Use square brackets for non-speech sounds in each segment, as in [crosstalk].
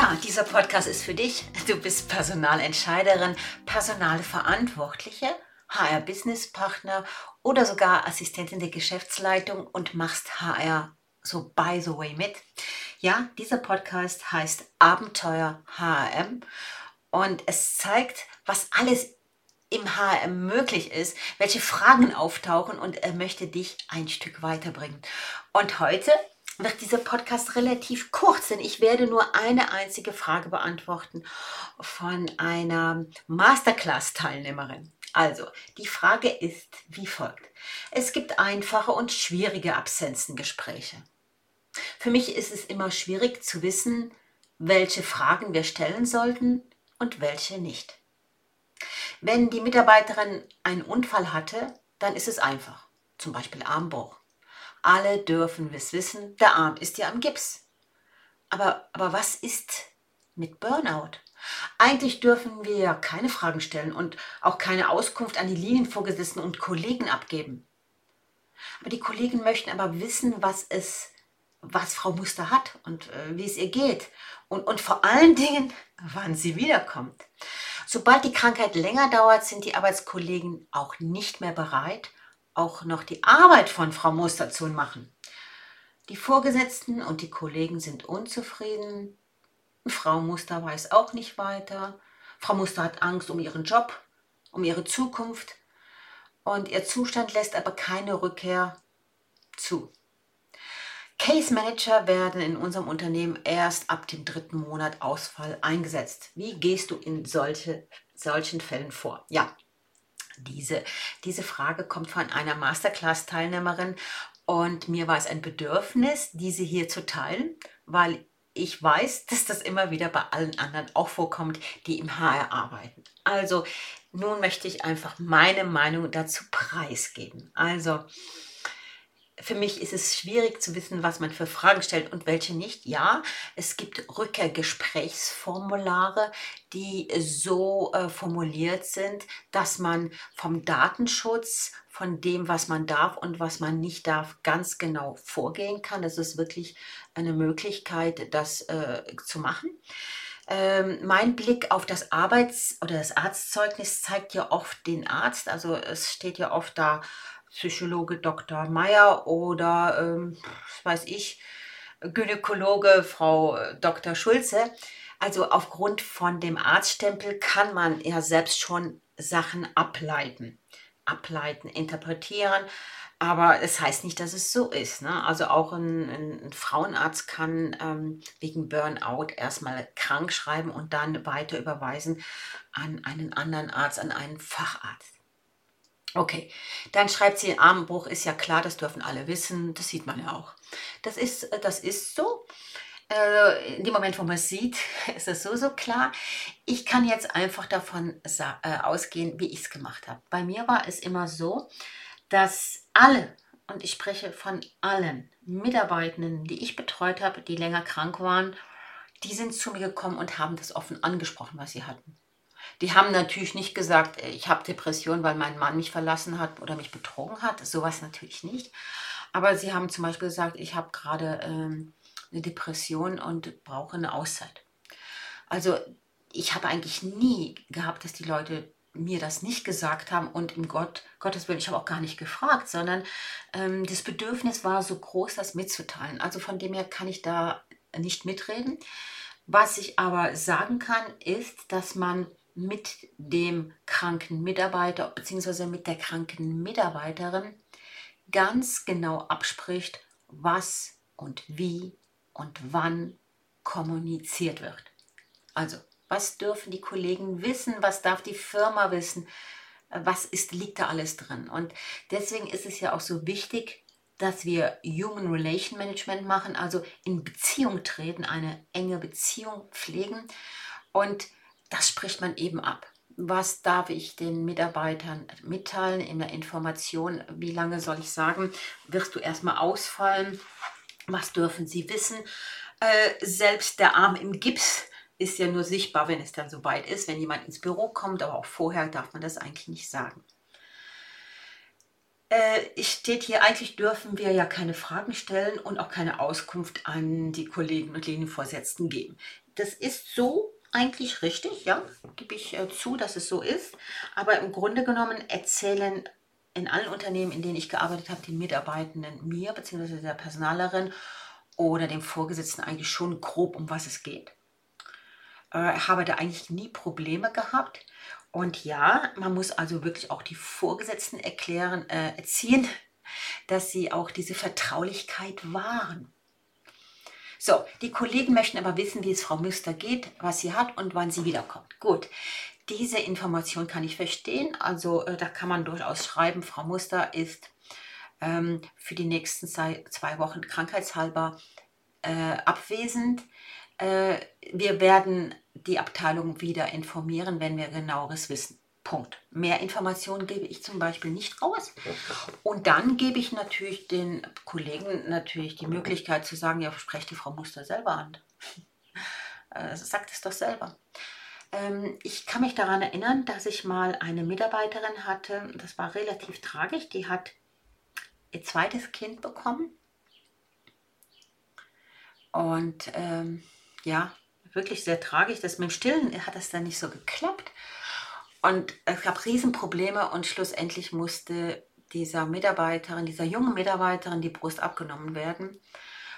Ja, dieser Podcast ist für dich. Du bist Personalentscheiderin, Personalverantwortliche, HR-Business-Partner oder sogar Assistentin der Geschäftsleitung und machst HR so by the way mit. Ja, dieser Podcast heißt Abenteuer HRM und es zeigt, was alles im HRM möglich ist, welche Fragen auftauchen und er möchte dich ein Stück weiterbringen. Und heute wird dieser Podcast relativ kurz, denn ich werde nur eine einzige Frage beantworten von einer Masterclass-Teilnehmerin. Also, die Frage ist wie folgt. Es gibt einfache und schwierige Absenzengespräche. Für mich ist es immer schwierig zu wissen, welche Fragen wir stellen sollten und welche nicht. Wenn die Mitarbeiterin einen Unfall hatte, dann ist es einfach. Zum Beispiel Armbruch. Alle dürfen es wissen, der Arm ist ja am Gips. Aber, aber was ist mit Burnout? Eigentlich dürfen wir ja keine Fragen stellen und auch keine Auskunft an die Linienvorgesetzten und Kollegen abgeben. Aber die Kollegen möchten aber wissen, was es, was Frau Muster hat und äh, wie es ihr geht. Und, und vor allen Dingen, wann sie wiederkommt. Sobald die Krankheit länger dauert, sind die Arbeitskollegen auch nicht mehr bereit, auch noch die Arbeit von Frau Muster zu machen. Die Vorgesetzten und die Kollegen sind unzufrieden. Frau Muster weiß auch nicht weiter. Frau Muster hat Angst um ihren Job, um ihre Zukunft. Und ihr Zustand lässt aber keine Rückkehr zu. Case Manager werden in unserem Unternehmen erst ab dem dritten Monat Ausfall eingesetzt. Wie gehst du in solche, solchen Fällen vor? Ja, diese, diese Frage kommt von einer Masterclass-Teilnehmerin und mir war es ein Bedürfnis, diese hier zu teilen, weil ich weiß, [laughs] dass das immer wieder bei allen anderen auch vorkommt, die im HR arbeiten. Also nun möchte ich einfach meine Meinung dazu preisgeben. Also für mich ist es schwierig zu wissen, was man für Fragen stellt und welche nicht. Ja, es gibt Rückkehrgesprächsformulare, die so äh, formuliert sind, dass man vom Datenschutz, von dem, was man darf und was man nicht darf, ganz genau vorgehen kann. Das ist wirklich eine Möglichkeit, das äh, zu machen. Ähm, mein Blick auf das Arbeits- oder das Arztzeugnis zeigt ja oft den Arzt. Also es steht ja oft da, Psychologe Dr. Meyer oder, ähm, weiß ich, Gynäkologe Frau äh, Dr. Schulze. Also aufgrund von dem Arztstempel kann man ja selbst schon Sachen ableiten. Ableiten, interpretieren. Aber es heißt nicht, dass es so ist. Ne? Also auch ein, ein Frauenarzt kann ähm, wegen Burnout erstmal krank schreiben und dann weiter überweisen an einen anderen Arzt, an einen Facharzt. Okay, dann schreibt sie, Armbruch ist ja klar, das dürfen alle wissen, das sieht man ja auch. Das ist, äh, das ist so. Äh, in dem Moment, wo man es sieht, [laughs] ist es so, so klar. Ich kann jetzt einfach davon äh, ausgehen, wie ich es gemacht habe. Bei mir war es immer so, dass alle, und ich spreche von allen Mitarbeitenden, die ich betreut habe, die länger krank waren, die sind zu mir gekommen und haben das offen angesprochen, was sie hatten. Die haben natürlich nicht gesagt, äh, ich habe Depression, weil mein Mann mich verlassen hat oder mich betrogen hat. Sowas natürlich nicht. Aber sie haben zum Beispiel gesagt, ich habe gerade ähm, eine Depression und brauche eine Auszeit. Also ich habe eigentlich nie gehabt, dass die Leute mir das nicht gesagt haben und im Gott, Gottes Willen, ich habe auch gar nicht gefragt, sondern ähm, das Bedürfnis war so groß, das mitzuteilen. Also von dem her kann ich da nicht mitreden. Was ich aber sagen kann, ist, dass man mit dem kranken Mitarbeiter bzw. mit der kranken Mitarbeiterin ganz genau abspricht, was und wie und wann kommuniziert wird. Also, was dürfen die Kollegen wissen, was darf die Firma wissen, was ist, liegt da alles drin. Und deswegen ist es ja auch so wichtig, dass wir Human Relation Management machen, also in Beziehung treten, eine enge Beziehung pflegen und das spricht man eben ab. Was darf ich den Mitarbeitern mitteilen in der Information? Wie lange soll ich sagen, wirst du erstmal ausfallen? Was dürfen sie wissen? Äh, selbst der Arm im Gips ist ja nur sichtbar, wenn es dann soweit ist, wenn jemand ins Büro kommt, aber auch vorher darf man das eigentlich nicht sagen. Äh, steht hier, eigentlich dürfen wir ja keine Fragen stellen und auch keine Auskunft an die Kollegen und Linienvorsetzten geben das ist so eigentlich richtig, ja, gebe ich äh, zu, dass es so ist. Aber im Grunde genommen erzählen in allen Unternehmen, in denen ich gearbeitet habe, die Mitarbeitenden mir bzw. der Personalerin oder dem Vorgesetzten eigentlich schon grob, um was es geht. Äh, habe da eigentlich nie Probleme gehabt. Und ja, man muss also wirklich auch die Vorgesetzten erklären, äh, erziehen, dass sie auch diese Vertraulichkeit wahren. So, die Kollegen möchten aber wissen, wie es Frau Müster geht, was sie hat und wann sie wiederkommt. Gut, diese Information kann ich verstehen. Also äh, da kann man durchaus schreiben, Frau Muster ist ähm, für die nächsten zwei, zwei Wochen krankheitshalber äh, abwesend. Äh, wir werden die Abteilung wieder informieren, wenn wir genaueres wissen. Punkt. Mehr Informationen gebe ich zum Beispiel nicht raus. Und dann gebe ich natürlich den Kollegen natürlich die Möglichkeit zu sagen, ja, sprecht die Frau Muster selber an. [laughs] Äh, sagt es doch selber. Ähm, ich kann mich daran erinnern, dass ich mal eine Mitarbeiterin hatte, das war relativ tragisch, die hat ihr zweites Kind bekommen. Und ähm, ja, wirklich sehr tragisch. Das mit dem Stillen hat das dann nicht so geklappt. Und es gab Riesenprobleme und schlussendlich musste dieser Mitarbeiterin, dieser jungen Mitarbeiterin die Brust abgenommen werden,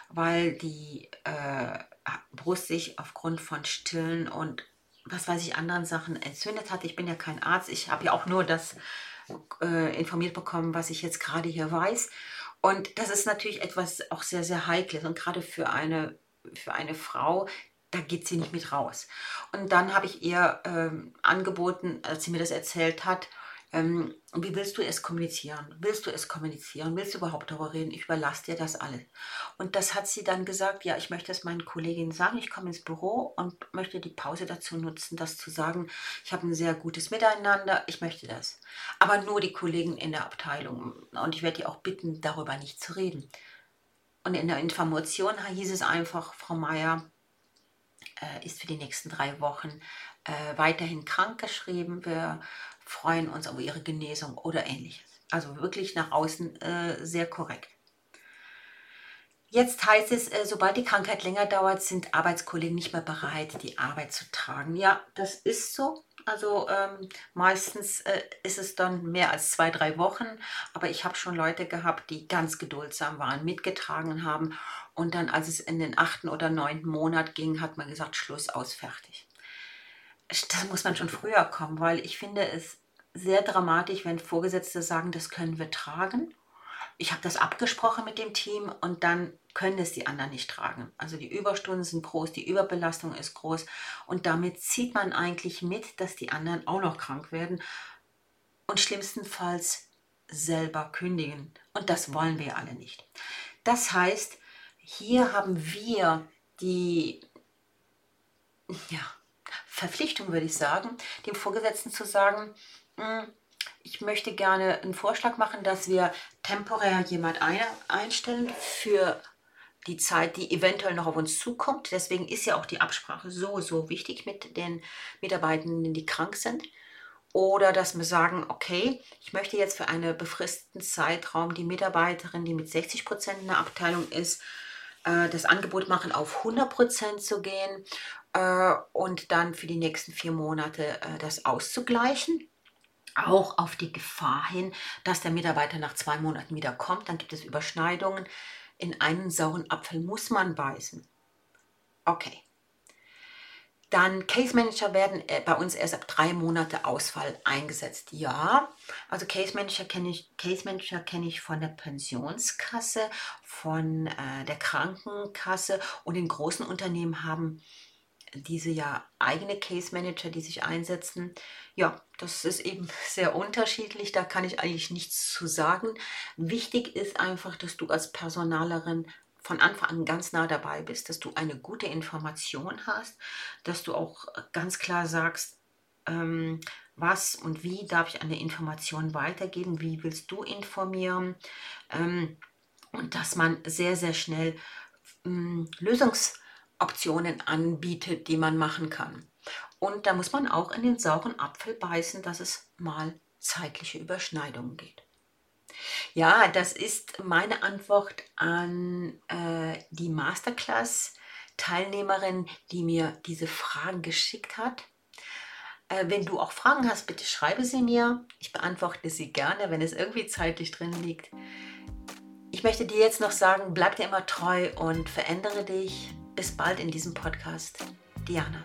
weil die äh, Brust sich aufgrund von Stillen und was weiß ich, anderen Sachen entzündet hat. Ich bin ja kein Arzt, ich habe ja auch nur das äh, informiert bekommen, was ich jetzt gerade hier weiß. Und das ist natürlich etwas auch sehr, sehr Heikles und gerade für eine, für eine Frau, da geht sie nicht mit raus. Und dann habe ich ihr ähm, angeboten, als sie mir das erzählt hat, ähm, wie willst du es kommunizieren? Willst du es kommunizieren? Willst du überhaupt darüber reden? Ich überlasse dir das alles. Und das hat sie dann gesagt, ja, ich möchte es meinen Kolleginnen sagen. Ich komme ins Büro und möchte die Pause dazu nutzen, das zu sagen. Ich habe ein sehr gutes Miteinander. Ich möchte das. Aber nur die Kollegen in der Abteilung. Und ich werde die auch bitten, darüber nicht zu reden. Und in der Information hieß es einfach, Frau Meier, ist für die nächsten drei Wochen äh, weiterhin krankgeschrieben. Wir freuen uns auf ihre Genesung oder ähnliches. Also wirklich nach außen äh, sehr korrekt. Jetzt heißt es, äh, sobald die Krankheit länger dauert, sind Arbeitskollegen nicht mehr bereit, die Arbeit zu tragen. Ja, das ist so. Also ähm, meistens äh, ist es dann mehr als zwei, drei Wochen. Aber ich habe schon Leute gehabt, die ganz geduldsam waren, mitgetragen haben. Und dann, als es in den achten oder neunten Monat ging, hat man gesagt, Schluss aus, fertig. Das muss man schon früher kommen, weil ich finde es sehr dramatisch, wenn Vorgesetzte sagen, das können wir tragen. Ich habe das abgesprochen mit dem Team und dann können es die anderen nicht tragen. Also die Überstunden sind groß, die Überbelastung ist groß und damit zieht man eigentlich mit, dass die anderen auch noch krank werden und schlimmstenfalls selber kündigen. Und das wollen wir alle nicht. Das heißt, hier haben wir die ja, Verpflichtung, würde ich sagen, dem Vorgesetzten zu sagen, hm, ich möchte gerne einen Vorschlag machen, dass wir temporär jemand einstellen für die Zeit, die eventuell noch auf uns zukommt. Deswegen ist ja auch die Absprache so, so wichtig mit den Mitarbeitenden, die krank sind. Oder dass wir sagen, okay, ich möchte jetzt für einen befristeten Zeitraum die Mitarbeiterin, die mit 60 Prozent in der Abteilung ist, äh, das Angebot machen, auf 100 Prozent zu gehen äh, und dann für die nächsten vier Monate äh, das auszugleichen auch auf die Gefahr hin, dass der Mitarbeiter nach zwei Monaten wieder kommt. Dann gibt es Überschneidungen. In einen sauren Apfel muss man beißen. Okay. Dann Case Manager werden äh, bei uns erst ab drei Monate Ausfall eingesetzt. Ja, also Case Manager kenne ich, Case Manager kenne ich von der Pensionskasse, von äh, der Krankenkasse und in großen Unternehmen haben diese ja eigene Case Manager, die sich einsetzen. Ja, das ist eben [laughs] sehr unterschiedlich, da kann ich eigentlich nichts zu sagen. Wichtig ist einfach, dass du als Personalerin von Anfang an ganz nah dabei bist, dass du eine gute Information hast, dass du auch ganz klar sagst, ähm, was und wie darf ich eine Information weitergeben, wie willst du informieren ähm, und dass man sehr, sehr schnell ähm, Lösungsoptionen anbietet, die man machen kann. Und da muss man auch in den sauren Apfel beißen, dass es mal zeitliche Überschneidungen geht. Ja, das ist meine Antwort an äh, die Masterclass, Teilnehmerin, die mir diese Fragen geschickt hat. Äh, wenn du auch Fragen hast, bitte schreibe sie mir. Ich beantworte sie gerne, wenn es irgendwie zeitlich drin liegt. Ich möchte dir jetzt noch sagen, bleib dir immer treu und verändere dich. Bis bald in diesem Podcast. Diana.